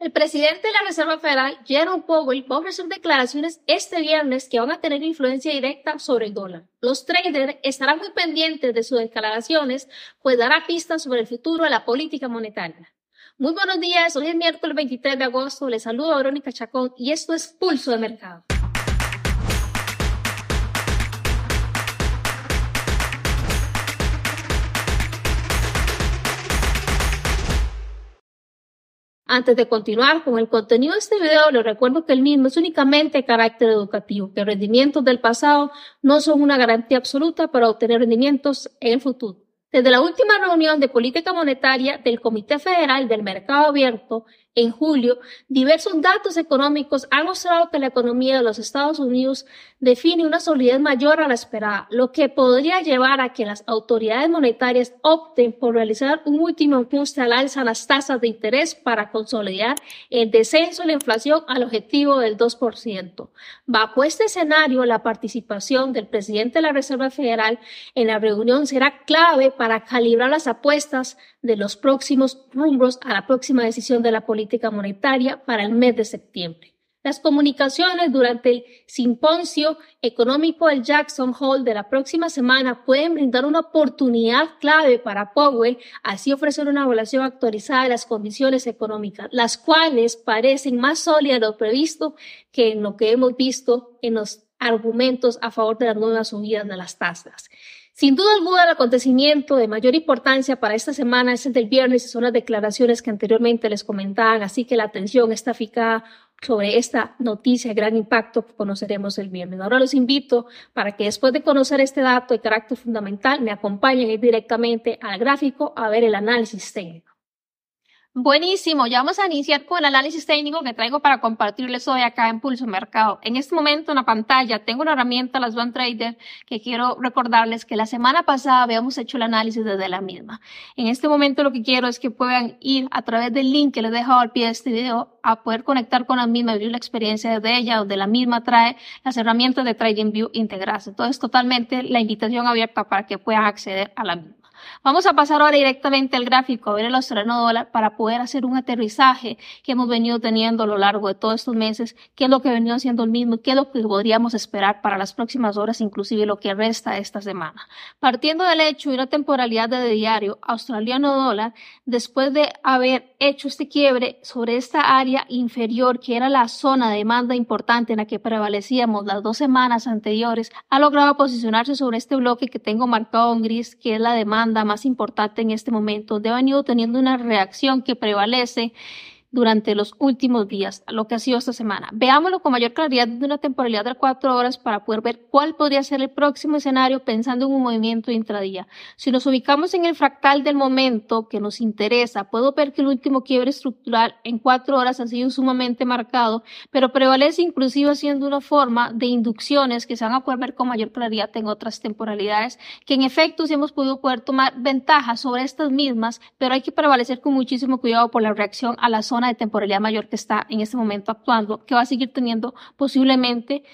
El presidente de la Reserva Federal, Jerome Powell, va a ofrecer declaraciones este viernes que van a tener influencia directa sobre el dólar. Los traders estarán muy pendientes de sus declaraciones, pues dará pistas sobre el futuro de la política monetaria. Muy buenos días, hoy es miércoles 23 de agosto, les saludo a Verónica Chacón y esto es Pulso de Mercado. Antes de continuar con el contenido de este video, les recuerdo que el mismo es únicamente de carácter educativo, que rendimientos del pasado no son una garantía absoluta para obtener rendimientos en el futuro. Desde la última reunión de política monetaria del Comité Federal del Mercado Abierto en julio, diversos datos económicos han mostrado que la economía de los Estados Unidos define una solidez mayor a la esperada, lo que podría llevar a que las autoridades monetarias opten por realizar un último ajuste al alza las tasas de interés para consolidar el descenso de la inflación al objetivo del 2%. Bajo este escenario, la participación del presidente de la Reserva Federal en la reunión será clave para calibrar las apuestas de los próximos rumbos a la próxima decisión de la política monetaria para el mes de septiembre. Las comunicaciones durante el simposio económico del Jackson Hole de la próxima semana pueden brindar una oportunidad clave para Powell, así ofrecer una evaluación actualizada de las condiciones económicas, las cuales parecen más sólidas de lo previsto que en lo que hemos visto en los argumentos a favor de las nuevas subidas de las tasas. Sin duda alguna, el acontecimiento de mayor importancia para esta semana es el del viernes y son las declaraciones que anteriormente les comentaban, así que la atención está fijada sobre esta noticia de gran impacto que conoceremos el viernes. Ahora los invito para que después de conocer este dato de carácter fundamental me acompañen directamente al gráfico a ver el análisis técnico. Buenísimo, ya vamos a iniciar con el análisis técnico que traigo para compartirles hoy acá en Pulso Mercado. En este momento en la pantalla tengo una herramienta, las One Trader, que quiero recordarles que la semana pasada habíamos hecho el análisis desde la misma. En este momento lo que quiero es que puedan ir a través del link que les he dejado al pie de este video a poder conectar con la misma, vivir la experiencia de ella, donde la misma trae las herramientas de TradingView integradas. Entonces, totalmente la invitación abierta para que puedan acceder a la misma. Vamos a pasar ahora directamente al gráfico, a ver el australiano dólar para poder hacer un aterrizaje que hemos venido teniendo a lo largo de todos estos meses, qué es lo que venido siendo el mismo y qué es lo que podríamos esperar para las próximas horas, inclusive lo que resta esta semana. Partiendo del hecho de una temporalidad de diario australiano dólar, después de haber hecho este quiebre sobre esta área inferior, que era la zona de demanda importante en la que prevalecíamos las dos semanas anteriores, ha logrado posicionarse sobre este bloque que tengo marcado en gris, que es la demanda más importante en este momento, donde ha venido teniendo una reacción que prevalece durante los últimos días, lo que ha sido esta semana. Veámoslo con mayor claridad de una temporalidad de cuatro horas para poder ver cuál podría ser el próximo escenario pensando en un movimiento intradía. Si nos ubicamos en el fractal del momento que nos interesa, puedo ver que el último quiebre estructural en cuatro horas ha sido sumamente marcado, pero prevalece inclusive siendo una forma de inducciones que se van a poder ver con mayor claridad en otras temporalidades, que en efecto sí hemos podido poder tomar ventaja sobre estas mismas, pero hay que prevalecer con muchísimo cuidado por la reacción a la zona de temporalidad mayor que está en este momento actuando, que va a seguir teniendo posiblemente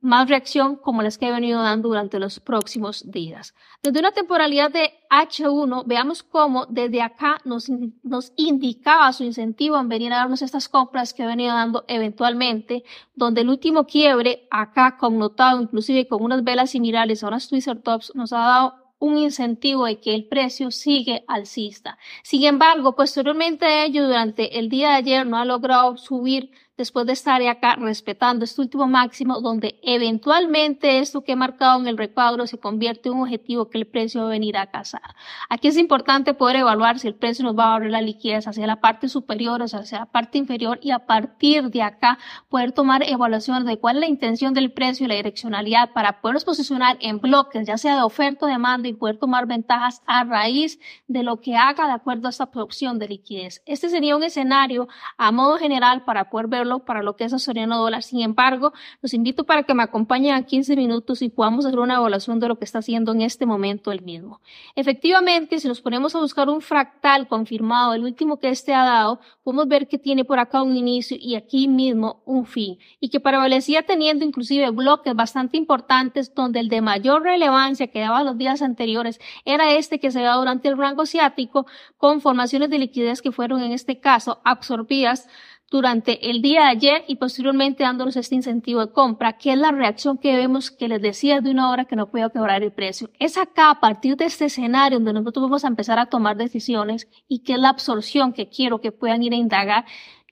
más reacción como las que he venido dando durante los próximos días. Desde una temporalidad de H1, veamos cómo desde acá nos, nos indicaba su incentivo en venir a darnos estas compras que he venido dando eventualmente, donde el último quiebre acá connotado inclusive con unas velas similares a unas Twister Tops nos ha dado un incentivo de que el precio sigue alcista. Sin embargo, posteriormente ello, durante el día de ayer no ha logrado subir después de estar acá respetando este último máximo, donde eventualmente esto que he marcado en el recuadro se convierte en un objetivo que el precio va a venir a cazar. Aquí es importante poder evaluar si el precio nos va a abrir la liquidez hacia la parte superior o hacia la parte inferior y a partir de acá poder tomar evaluaciones de cuál es la intención del precio y la direccionalidad para podernos posicionar en bloques, ya sea de oferta o demanda y poder tomar ventajas a raíz de lo que haga de acuerdo a esta opción de liquidez. Este sería un escenario a modo general para poder ver para lo que es Soriano dólar. Sin embargo, los invito para que me acompañen a 15 minutos y podamos hacer una evaluación de lo que está haciendo en este momento el mismo. Efectivamente, si nos ponemos a buscar un fractal confirmado, el último que este ha dado, podemos ver que tiene por acá un inicio y aquí mismo un fin y que prevalecía teniendo inclusive bloques bastante importantes donde el de mayor relevancia que daba los días anteriores era este que se da durante el rango asiático con formaciones de liquidez que fueron en este caso absorbidas durante el día de ayer y posteriormente dándonos este incentivo de compra, que es la reacción que vemos que les decía de una hora que no puedo quebrar el precio. Es acá, a partir de este escenario, donde nosotros vamos a empezar a tomar decisiones y que es la absorción que quiero que puedan ir a indagar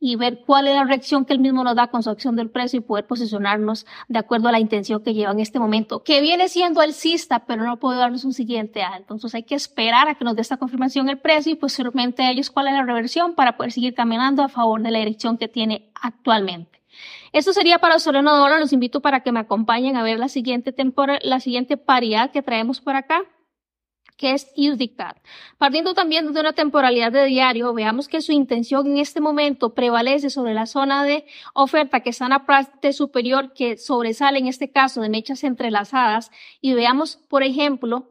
y ver cuál es la reacción que el mismo nos da con su acción del precio y poder posicionarnos de acuerdo a la intención que lleva en este momento, que viene siendo alcista, pero no puede darnos un siguiente A. Entonces hay que esperar a que nos dé esta confirmación el precio y posteriormente a ellos cuál es la reversión para poder seguir caminando a favor de la dirección que tiene actualmente. Esto sería para Soleno Ahora. Los invito para que me acompañen a ver la siguiente temporada, la siguiente paridad que traemos por acá que es USDCAD. Partiendo también de una temporalidad de diario, veamos que su intención en este momento prevalece sobre la zona de oferta que está en la parte superior que sobresale en este caso de mechas entrelazadas y veamos, por ejemplo,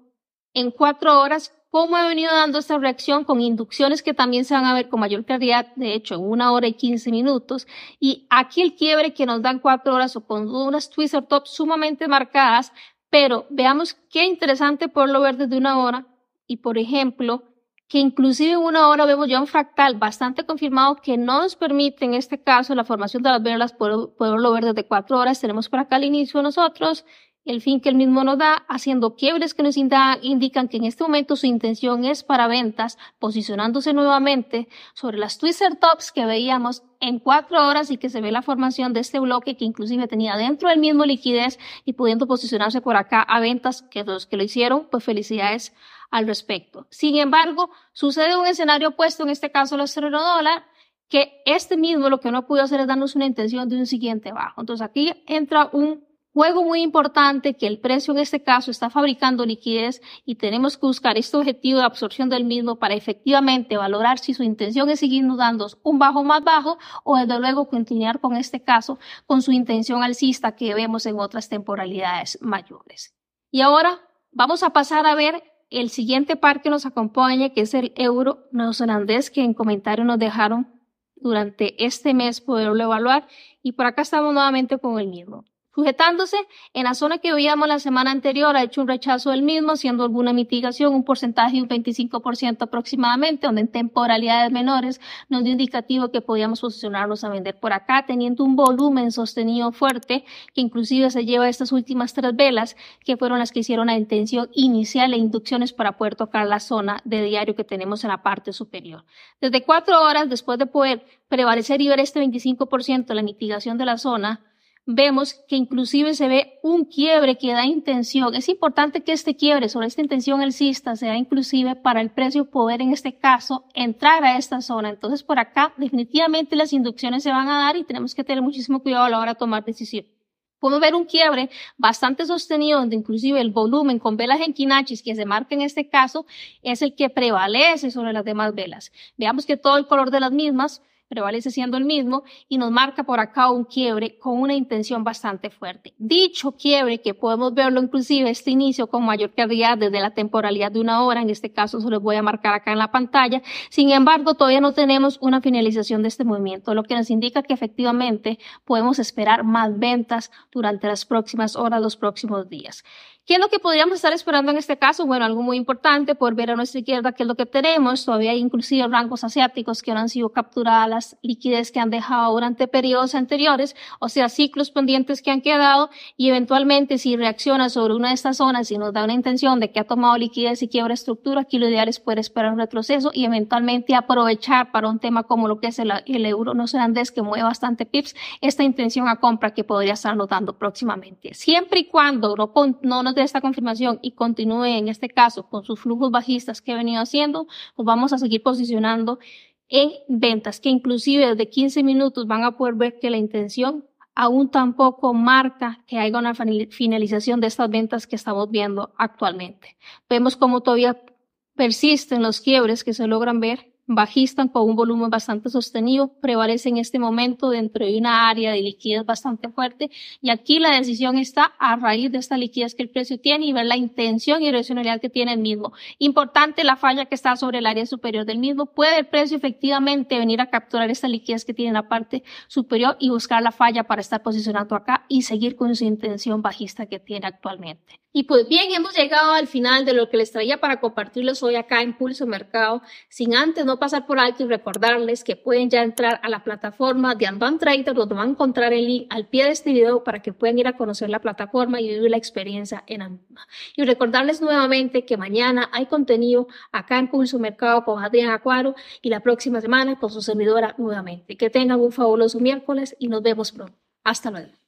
en cuatro horas cómo ha venido dando esta reacción con inducciones que también se van a ver con mayor claridad, de hecho, en una hora y quince minutos. Y aquí el quiebre que nos dan cuatro horas o con unas twister tops sumamente marcadas pero veamos qué interesante poderlo ver desde una hora y, por ejemplo, que inclusive en una hora vemos ya un fractal bastante confirmado que no nos permite en este caso la formación de las velas poderlo ver desde cuatro horas. Tenemos por acá el inicio nosotros el fin que el mismo nos da, haciendo quiebres que nos indican que en este momento su intención es para ventas, posicionándose nuevamente sobre las twister tops que veíamos en cuatro horas y que se ve la formación de este bloque que inclusive tenía dentro del mismo liquidez y pudiendo posicionarse por acá a ventas, que los que lo hicieron, pues felicidades al respecto. Sin embargo, sucede un escenario opuesto, en este caso los cero dólar, que este mismo lo que no pudo hacer es darnos una intención de un siguiente bajo. Entonces aquí entra un Juego muy importante que el precio en este caso está fabricando liquidez y tenemos que buscar este objetivo de absorción del mismo para efectivamente valorar si su intención es seguirnos dando un bajo más bajo o desde luego continuar con este caso con su intención alcista que vemos en otras temporalidades mayores. Y ahora vamos a pasar a ver el siguiente par que nos acompaña que es el euro neozelandés que en comentario nos dejaron durante este mes poderlo evaluar y por acá estamos nuevamente con el mismo sujetándose en la zona que veíamos la semana anterior, ha hecho un rechazo del mismo, haciendo alguna mitigación, un porcentaje de un 25% aproximadamente, donde en temporalidades menores nos dio indicativo que podíamos posicionarnos a vender por acá, teniendo un volumen sostenido fuerte, que inclusive se lleva estas últimas tres velas, que fueron las que hicieron la intención inicial e inducciones para poder tocar la zona de diario que tenemos en la parte superior. Desde cuatro horas, después de poder prevalecer y ver este 25% la mitigación de la zona, vemos que inclusive se ve un quiebre que da intención. Es importante que este quiebre sobre esta intención alcista sea inclusive para el precio poder en este caso entrar a esta zona. Entonces por acá definitivamente las inducciones se van a dar y tenemos que tener muchísimo cuidado a la hora de tomar decisión. Podemos ver un quiebre bastante sostenido donde inclusive el volumen con velas en quinachis que se marca en este caso es el que prevalece sobre las demás velas. Veamos que todo el color de las mismas prevalece siendo el mismo y nos marca por acá un quiebre con una intención bastante fuerte. Dicho quiebre, que podemos verlo inclusive este inicio con mayor claridad desde la temporalidad de una hora, en este caso se los voy a marcar acá en la pantalla, sin embargo todavía no tenemos una finalización de este movimiento, lo que nos indica que efectivamente podemos esperar más ventas durante las próximas horas, los próximos días. ¿Qué es lo que podríamos estar esperando en este caso? Bueno, algo muy importante, por ver a nuestra izquierda qué es lo que tenemos. Todavía hay inclusive rangos asiáticos que no han sido capturadas las liquidez que han dejado durante periodos anteriores, o sea, ciclos pendientes que han quedado y eventualmente si reacciona sobre una de estas zonas y nos da una intención de que ha tomado liquidez y quiebra estructura, aquí lo ideal es poder esperar un retroceso y eventualmente aprovechar para un tema como lo que es el, el euro no que mueve bastante pips, esta intención a compra que podría estar notando próximamente. Siempre y cuando no, no nos de esta confirmación y continúe en este caso con sus flujos bajistas que he venido haciendo, pues vamos a seguir posicionando en ventas, que inclusive desde 15 minutos van a poder ver que la intención aún tampoco marca que haya una finalización de estas ventas que estamos viendo actualmente. Vemos como todavía persisten los quiebres que se logran ver bajista con un volumen bastante sostenido, prevalece en este momento dentro de una área de liquidez bastante fuerte y aquí la decisión está a raíz de esta liquidez que el precio tiene y ver la intención y direccionalidad que tiene el mismo. Importante la falla que está sobre el área superior del mismo. Puede el precio efectivamente venir a capturar esta liquidez que tiene en la parte superior y buscar la falla para estar posicionando acá y seguir con su intención bajista que tiene actualmente. Y pues bien, hemos llegado al final de lo que les traía para compartirles hoy acá en Pulso Mercado. Sin antes no pasar por alto y recordarles que pueden ya entrar a la plataforma de Advanced Trader donde van a encontrar el link al pie de este video para que puedan ir a conocer la plataforma y vivir la experiencia en la Y recordarles nuevamente que mañana hay contenido acá en Pulso Mercado con Adrián Acuaro y la próxima semana con su servidora nuevamente. Que tengan un fabuloso miércoles y nos vemos pronto. Hasta luego.